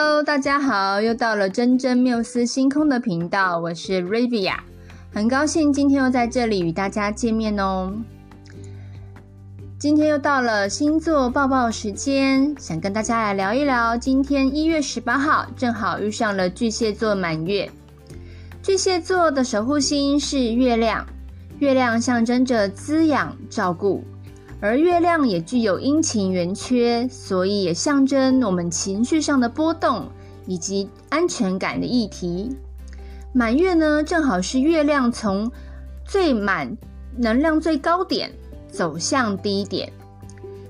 Hello，大家好，又到了真真缪斯星空的频道，我是 Rivia，很高兴今天又在这里与大家见面哦。今天又到了星座报报时间，想跟大家来聊一聊。今天一月十八号，正好遇上了巨蟹座满月。巨蟹座的守护星是月亮，月亮象征着滋养、照顾，而月亮也具有阴晴圆缺，所以也象征我们情绪上的波动以及安全感的议题。满月呢，正好是月亮从最满能量最高点。走向低点，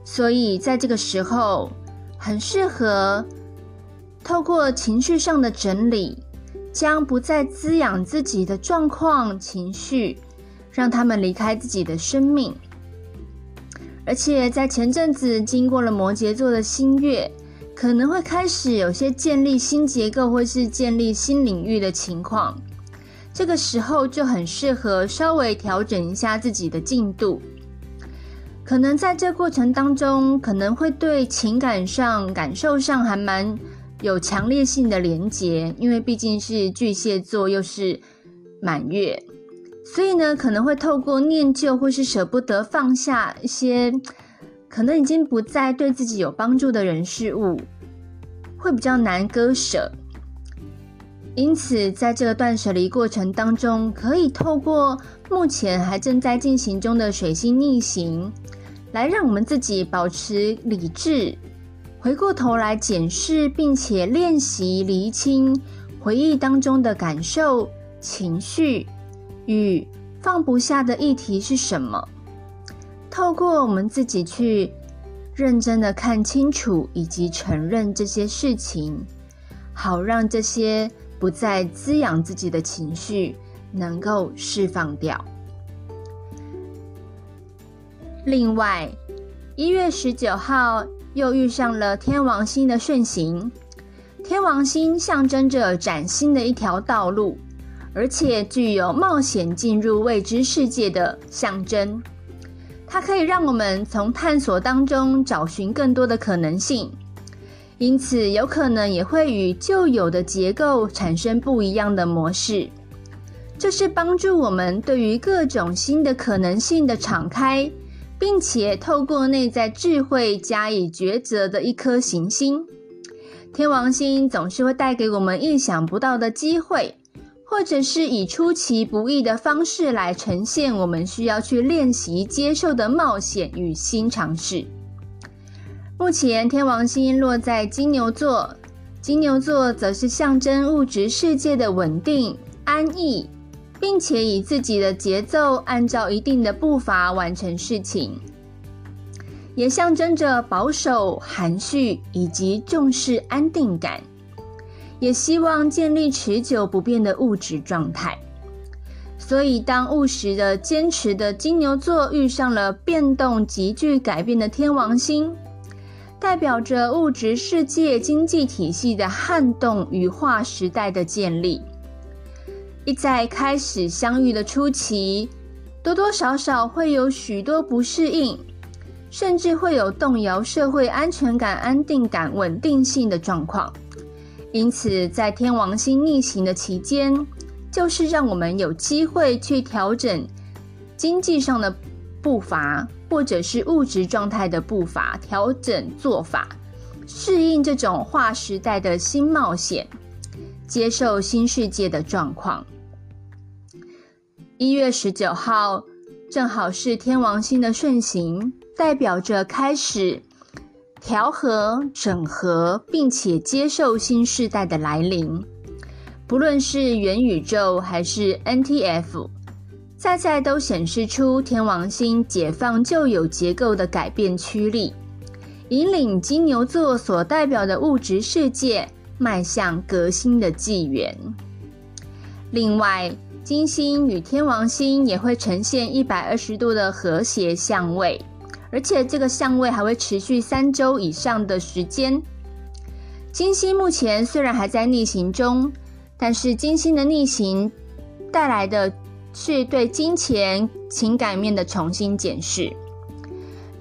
所以在这个时候很适合透过情绪上的整理，将不再滋养自己的状况、情绪，让他们离开自己的生命。而且在前阵子经过了摩羯座的新月，可能会开始有些建立新结构或是建立新领域的情况，这个时候就很适合稍微调整一下自己的进度。可能在这过程当中，可能会对情感上、感受上还蛮有强烈性的连结，因为毕竟是巨蟹座，又是满月，所以呢，可能会透过念旧或是舍不得放下一些可能已经不再对自己有帮助的人事物，会比较难割舍。因此，在这个断舍离过程当中，可以透过目前还正在进行中的水星逆行。来让我们自己保持理智，回过头来检视，并且练习厘清回忆当中的感受、情绪与放不下的议题是什么。透过我们自己去认真的看清楚以及承认这些事情，好让这些不再滋养自己的情绪能够释放掉。另外，一月十九号又遇上了天王星的顺行。天王星象征着崭新的一条道路，而且具有冒险进入未知世界的象征。它可以让我们从探索当中找寻更多的可能性，因此有可能也会与旧有的结构产生不一样的模式。这是帮助我们对于各种新的可能性的敞开。并且透过内在智慧加以抉择的一颗行星，天王星总是会带给我们意想不到的机会，或者是以出其不意的方式来呈现我们需要去练习接受的冒险与新尝试。目前天王星落在金牛座，金牛座则是象征物质世界的稳定安逸。并且以自己的节奏，按照一定的步伐完成事情，也象征着保守、含蓄以及重视安定感，也希望建立持久不变的物质状态。所以，当务实的、坚持的金牛座遇上了变动急剧改变的天王星，代表着物质世界经济体系的撼动与划时代的建立。一在开始相遇的初期，多多少少会有许多不适应，甚至会有动摇社会安全感、安定感、稳定性的状况。因此，在天王星逆行的期间，就是让我们有机会去调整经济上的步伐，或者是物质状态的步伐，调整做法，适应这种划时代的新冒险，接受新世界的状况。一月十九号，正好是天王星的顺行，代表着开始调和、整合，并且接受新时代的来临。不论是元宇宙还是 NTF，在在都显示出天王星解放旧有结构的改变驱力，引领金牛座所代表的物质世界迈向革新的纪元。另外，金星与天王星也会呈现一百二十度的和谐相位，而且这个相位还会持续三周以上的时间。金星目前虽然还在逆行中，但是金星的逆行带来的是对金钱情感面的重新检视。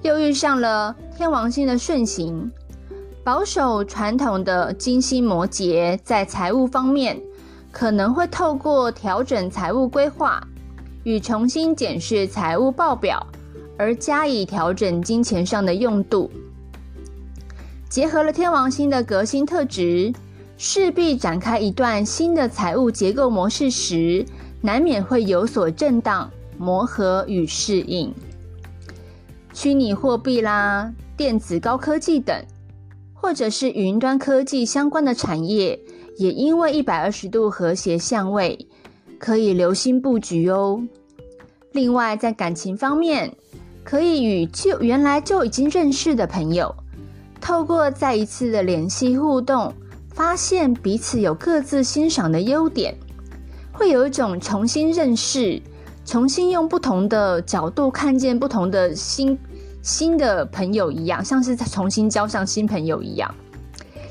又遇上了天王星的顺行，保守传统的金星摩羯在财务方面，可能会透过调整财务规划与重新检视财务报表，而加以调整金钱上的用度。结合了天王星的革新特质，势必展开一段新的财务结构模式时，难免会有所震荡、磨合与适应。虚拟货币啦、电子高科技等。或者是云端科技相关的产业，也因为一百二十度和谐相位，可以留心布局哦。另外，在感情方面，可以与就原来就已经认识的朋友，透过再一次的联系互动，发现彼此有各自欣赏的优点，会有一种重新认识，重新用不同的角度看见不同的新。新的朋友一样，像是重新交上新朋友一样，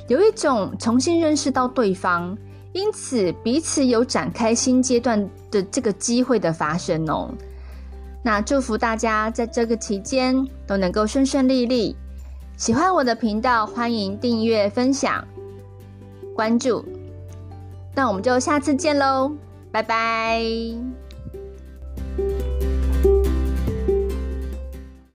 有一种重新认识到对方，因此彼此有展开新阶段的这个机会的发生哦。那祝福大家在这个期间都能够顺顺利利。喜欢我的频道，欢迎订阅、分享、关注。那我们就下次见喽，拜拜。